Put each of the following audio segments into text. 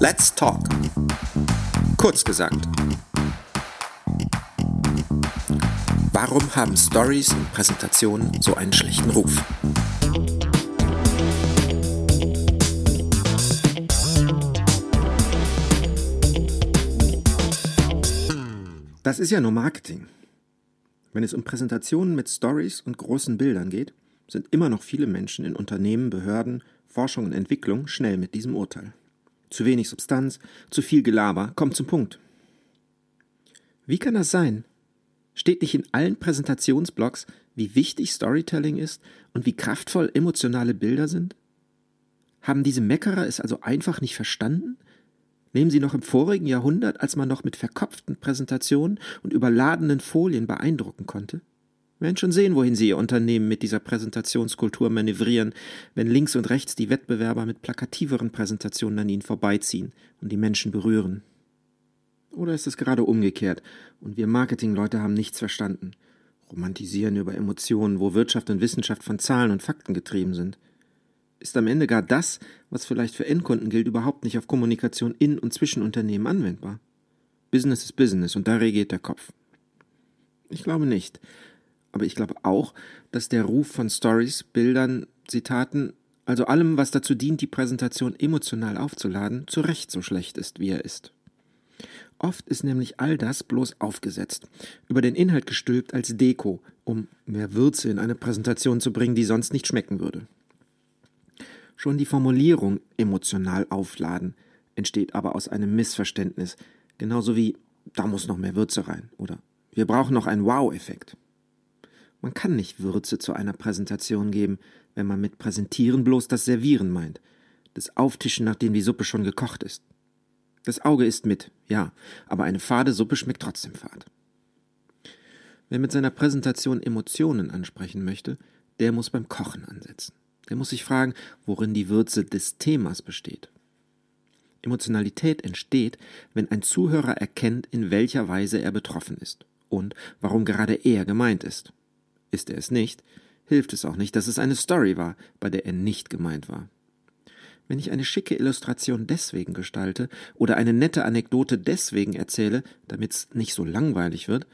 Let's Talk. Kurz gesagt. Warum haben Stories und Präsentationen so einen schlechten Ruf? Das ist ja nur Marketing. Wenn es um Präsentationen mit Stories und großen Bildern geht, sind immer noch viele Menschen in Unternehmen, Behörden, Forschung und Entwicklung schnell mit diesem Urteil. Zu wenig Substanz, zu viel Gelaber, kommt zum Punkt. Wie kann das sein? Steht nicht in allen Präsentationsblogs, wie wichtig Storytelling ist und wie kraftvoll emotionale Bilder sind? Haben diese Meckerer es also einfach nicht verstanden? Nehmen Sie noch im vorigen Jahrhundert, als man noch mit verkopften Präsentationen und überladenen Folien beeindrucken konnte? Werden schon sehen, wohin Sie Ihr Unternehmen mit dieser Präsentationskultur manövrieren, wenn links und rechts die Wettbewerber mit plakativeren Präsentationen an Ihnen vorbeiziehen und die Menschen berühren. Oder ist es gerade umgekehrt und wir Marketingleute haben nichts verstanden, romantisieren über Emotionen, wo Wirtschaft und Wissenschaft von Zahlen und Fakten getrieben sind? Ist am Ende gar das, was vielleicht für Endkunden gilt, überhaupt nicht auf Kommunikation in und zwischen Unternehmen anwendbar? Business ist Business und da regiert der Kopf. Ich glaube nicht. Aber ich glaube auch, dass der Ruf von Stories, Bildern, Zitaten, also allem, was dazu dient, die Präsentation emotional aufzuladen, zu Recht so schlecht ist, wie er ist. Oft ist nämlich all das bloß aufgesetzt, über den Inhalt gestülpt als Deko, um mehr Würze in eine Präsentation zu bringen, die sonst nicht schmecken würde. Schon die Formulierung emotional aufladen entsteht aber aus einem Missverständnis, genauso wie da muss noch mehr Würze rein oder wir brauchen noch einen Wow-Effekt. Man kann nicht Würze zu einer Präsentation geben, wenn man mit Präsentieren bloß das Servieren meint, das Auftischen, nachdem die Suppe schon gekocht ist. Das Auge isst mit, ja, aber eine fade Suppe schmeckt trotzdem fad. Wer mit seiner Präsentation Emotionen ansprechen möchte, der muss beim Kochen ansetzen. Der muss sich fragen, worin die Würze des Themas besteht. Emotionalität entsteht, wenn ein Zuhörer erkennt, in welcher Weise er betroffen ist und warum gerade er gemeint ist. Ist er es nicht, hilft es auch nicht, dass es eine Story war, bei der er nicht gemeint war. Wenn ich eine schicke Illustration deswegen gestalte oder eine nette Anekdote deswegen erzähle, damit's nicht so langweilig wird,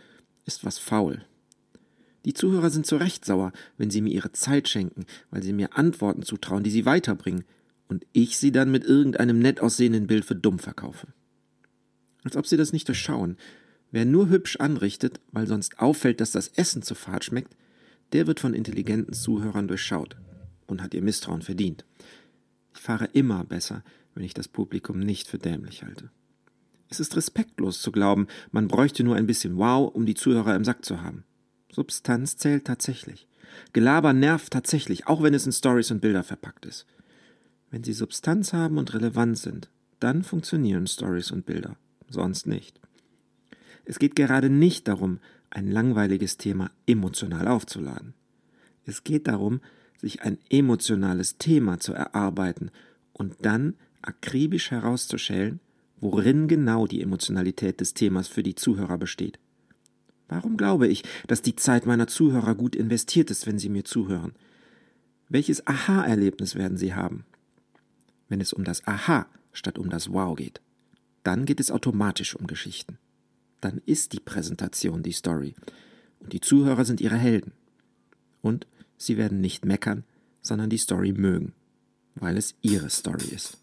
ist was faul. Die Zuhörer sind zu Recht sauer, wenn sie mir ihre Zeit schenken, weil sie mir Antworten zutrauen, die sie weiterbringen, und ich sie dann mit irgendeinem nett aussehenden Bild für dumm verkaufe. Als ob sie das nicht durchschauen. Wer nur hübsch anrichtet, weil sonst auffällt, dass das Essen zu fad schmeckt, der wird von intelligenten Zuhörern durchschaut und hat ihr Misstrauen verdient. Ich fahre immer besser, wenn ich das Publikum nicht für dämlich halte. Es ist respektlos zu glauben, man bräuchte nur ein bisschen Wow, um die Zuhörer im Sack zu haben. Substanz zählt tatsächlich. Gelaber nervt tatsächlich, auch wenn es in Stories und Bilder verpackt ist. Wenn sie Substanz haben und relevant sind, dann funktionieren Stories und Bilder, sonst nicht. Es geht gerade nicht darum, ein langweiliges Thema emotional aufzuladen. Es geht darum, sich ein emotionales Thema zu erarbeiten und dann akribisch herauszuschälen, worin genau die Emotionalität des Themas für die Zuhörer besteht. Warum glaube ich, dass die Zeit meiner Zuhörer gut investiert ist, wenn sie mir zuhören? Welches Aha-Erlebnis werden sie haben? Wenn es um das Aha statt um das Wow geht, dann geht es automatisch um Geschichten dann ist die Präsentation die Story. Und die Zuhörer sind ihre Helden. Und sie werden nicht meckern, sondern die Story mögen, weil es ihre Story ist.